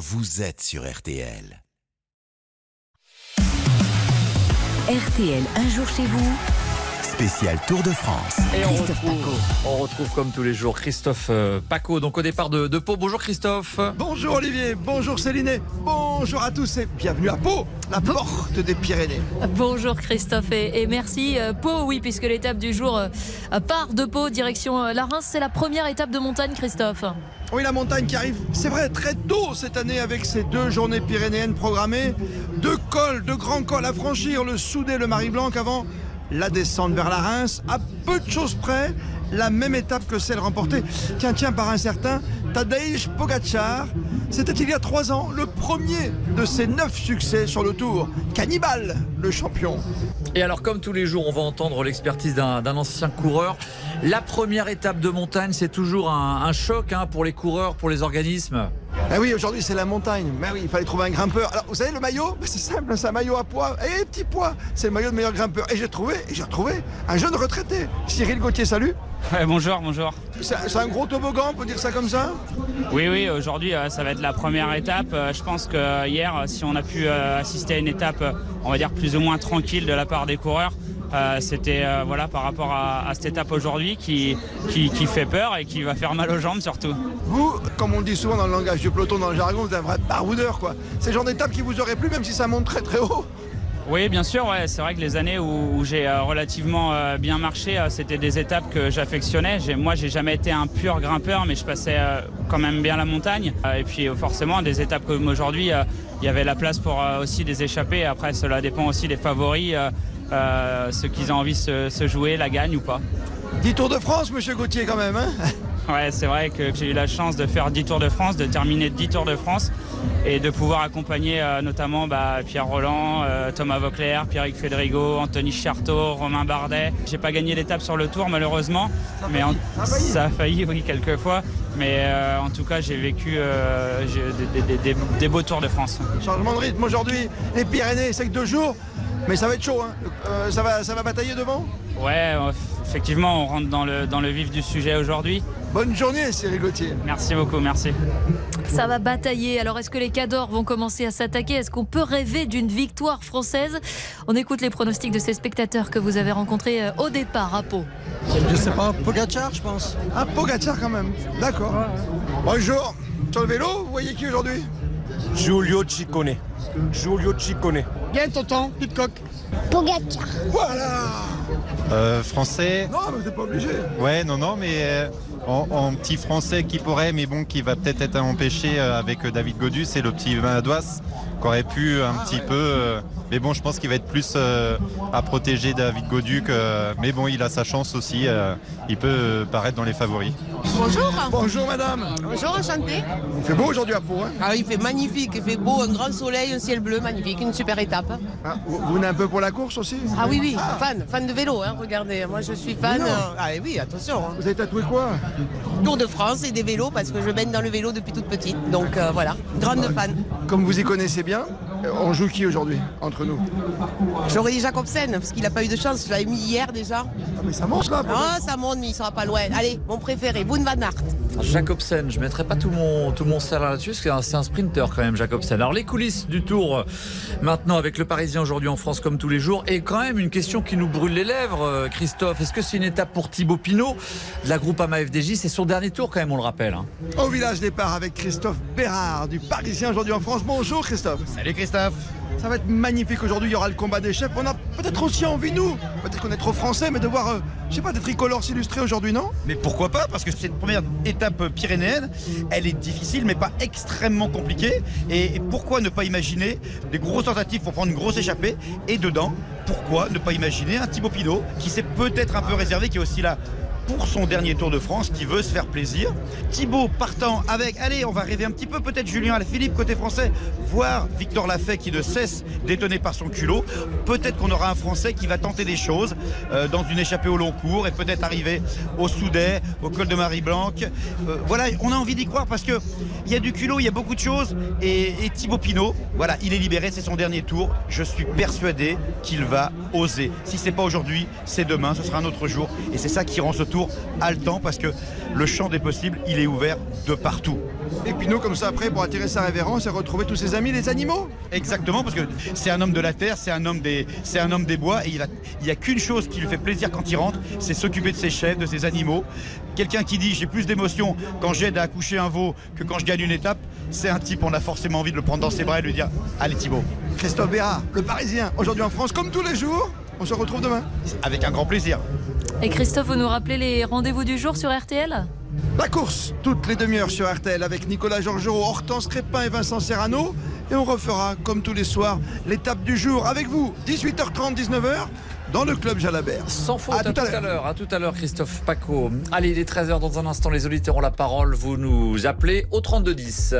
vous êtes sur RTL. RTL, un jour chez vous. Spécial Tour de France. Et on Christophe retrouve, Paco. on retrouve comme tous les jours Christophe euh, Paco, donc au départ de, de Pau. Bonjour Christophe. Bonjour Olivier, bonjour Céline, bonjour à tous et bienvenue à Pau, la porte des Pyrénées. Bonjour Christophe et, et merci. Euh, Pau, oui, puisque l'étape du jour euh, part de Pau, direction la Reims. C'est la première étape de montagne, Christophe. Oui, la montagne qui arrive, c'est vrai, très tôt cette année avec ces deux journées pyrénéennes programmées. Deux cols, deux grands cols à franchir, le Soudé, le Marie-Blanc avant la descente vers la Reims. À peu de choses près, la même étape que celle remportée, tiens, tiens, par un certain Tadej Pogacar. C'était il y a trois ans, le premier de ses neuf succès sur le Tour. Cannibal, le champion. Et alors comme tous les jours, on va entendre l'expertise d'un ancien coureur. La première étape de montagne, c'est toujours un, un choc hein, pour les coureurs, pour les organismes. Ah oui, aujourd'hui c'est la montagne. Mais oui, il fallait trouver un grimpeur. Alors, vous savez, le maillot, c'est simple, c'est un maillot à poids. Et petit poids, c'est le maillot de meilleur grimpeur. Et j'ai trouvé, et j'ai retrouvé un jeune retraité. Cyril Gauthier, salut. Ouais, bonjour, bonjour. C'est un gros toboggan, on peut dire ça comme ça? Oui, oui, aujourd'hui, euh, ça va être la première étape. Euh, Je pense que hier, euh, si on a pu assister à une étape, on va dire plus ou moins tranquille de la part des coureurs, c'était euh, voilà par rapport à, à cette étape aujourd'hui qui, qui, qui fait peur et qui va faire mal aux jambes surtout. Vous, comme on le dit souvent dans le langage du peloton, dans le jargon, vous êtes un vrai baroudeur, quoi. C'est le genre d'étape qui vous aurait plu, même si ça monte très très haut. Oui, bien sûr, ouais, c'est vrai que les années où, où j'ai euh, relativement euh, bien marché, euh, c'était des étapes que j'affectionnais. Moi, j'ai jamais été un pur grimpeur, mais je passais euh, quand même bien la montagne. Euh, et puis, euh, forcément, des étapes comme aujourd'hui, euh, il y avait la place pour euh, aussi des échappées. Après, cela dépend aussi des favoris, euh, euh, ceux qui ont envie de se, se jouer, la gagne ou pas. 10 Tours de France, monsieur Gauthier, quand même, hein? Ouais, c'est vrai que j'ai eu la chance de faire 10 Tours de France, de terminer 10 Tours de France et de pouvoir accompagner euh, notamment bah, Pierre Roland, euh, Thomas Vauclair, Pierrick Fédrigo, Anthony Charteau, Romain Bardet. J'ai pas gagné l'étape sur le Tour malheureusement, mais en- Ça a failli. ça a failli, oui, quelques fois. Mais euh, en tout cas, j'ai vécu j'ai des, des- des- des beaux Tours de France. Changement de rythme aujourd'hui. Les Pyrénées, c'est que deux jours. Mais ça va être chaud, hein. Euh, ça, va, ça va batailler devant Ouais, euh, effectivement, on rentre dans le, dans le vif du sujet aujourd'hui. Bonne journée, Cyril Gauthier. Merci beaucoup, merci. Ça va batailler. Alors, est-ce que les cadors vont commencer à s'attaquer? Est-ce qu'on peut rêver d'une victoire française? On écoute les pronostics de ces spectateurs que vous avez rencontrés euh, au départ à Pau. Je sais pas, Pogacar, je pense. Ah, Pogacar quand même. D'accord. Bonjour. Sur le vélo, vous voyez qui aujourd'hui? Giulio Ciccone. Giulio Ciccone. Bien, tonton, Pitcock. Pogacar. Voilà Euh, français, Non, mais vous n'êtes pas obligé. ouais, non, non, mais euh, en, en petit français qui pourrait, mais bon, qui va peut-être être empêché euh, avec euh, David Godu, c'est le petit Madois, qui aurait pu un petit peu. euh, mais bon, je pense qu'il va être plus à protéger David Godu. Que, mais bon, il a sa chance aussi. il peut paraître dans les favoris. Bonjour. Bonjour, madame. Bonjour, enchanté. Il fait beau aujourd'hui à Pau, hein Ah, il fait magnifique, il fait beau, un grand soleil, un ciel bleu, magnifique, une super étape. Ah, vous, venez un peu pour la course aussi? Ah oui, oui, fan, fan de vélo, hein, regardez, moi je suis fan. Euh, Ah oui, attention. hein. Vous avez tatoué quoi? Tour de France et des vélos parce que je baigne dans le vélo depuis toute petite. Donc euh, voilà, grande fan. Comme vous y connaissez bien, on joue qui aujourd'hui entre nous J'aurais dit Jacobsen parce qu'il n'a pas eu de chance, je l'avais mis hier déjà. Ah, mais ça monte là Ah, ça monte, mais il sera pas loin. Allez, mon préféré, Boone Van Aert. Jacobsen, je mettrai pas tout mon, tout mon salaire là-dessus, parce que c'est un- sprinter quand même, Jacobsen. Alors les coulisses du tour, euh, maintenant avec le Parisien aujourd'hui en France comme tous les jours, et quand même une question qui nous brûle les lèvres, euh, Christophe. Est-ce que c'est une étape pour Thibaut Pinot de la groupe AMA FDJ C'est son dernier tour quand même, on le rappelle. hein. Au village départ avec Christophe Bérard du Parisien aujourd'hui en France. Bonjour Christophe. Salut Christophe. Ça va être magnifique aujourd'hui, il y aura le combat des chefs. On a peut-être aussi envie, nous, peut-être qu'on est trop français, mais de voir, euh, je sais pas, des tricolores s'illustrer aujourd'hui, non? Mais pourquoi pas? Parce que cette première étape pyrénéenne, elle est difficile mais pas extrêmement compliquée. Et pourquoi ne pas imaginer des grosses tentatives pour prendre une grosse échappée? Et dedans, pourquoi ne pas imaginer un Thibaut Pinot qui s'est peut-être un peu réservé, qui est aussi là pour son dernier Tour de France, qui veut se faire plaisir. Thibaut partant avec, allez, on va rêver un petit peu, peut-être Julien Alaphilippe côté français, voire Victor Lafay qui ne cesse d'étonner par son culot. Peut-être qu'on aura un Français qui va tenter des choses euh, dans une échappée au long cours et peut-être arriver au Soudet, au col de Marie-Blanc. Euh, voilà, on a envie d'y croire parce que il y a du culot, il y a beaucoup de choses. Et, et Thibaut Pinot, voilà, il est libéré, c'est son dernier tour. Je suis persuadé qu'il va oser. Si c'est pas aujourd'hui, c'est demain, ce sera un autre jour. Et c'est ça qui rend ce tour tour haletant parce que le champ des possibles, il est ouvert de partout. Et puis nous, comme ça, après, pour attirer sa révérence et retrouver tous ses amis, les animaux. Exactement, parce que c'est un homme de la terre, c'est un homme des, c'est un homme des bois, et il n'y a, qu'une chose qui lui fait plaisir quand il rentre, c'est s'occuper de ses chefs, de ses animaux. Quelqu'un qui dit j'ai plus d'émotion quand j'aide à accoucher un veau que quand je gagne une étape, c'est un type, on a forcément envie de le prendre dans ses bras et de lui dire Allez Thibaut. Christophe Béra, le Parisien, aujourd'hui en France, comme tous les jours. On se retrouve demain. Avec un grand plaisir. Et Christophe, vous nous rappelez les rendez-vous du jour sur RTL La course, toutes les demi-heures sur RTL avec Nicolas Georgerot, Hortense Crépin et Vincent Serrano. Et on refera, comme tous les soirs, l'étape du jour avec vous, 18h30, 19h dans le club Jalabert. Sans faute, à, tout, à l'heure. À tout à l'heure, Christophe Paco. Allez, il est 13h dans un instant, les auditeurs ont la parole. Vous nous appelez au 3210.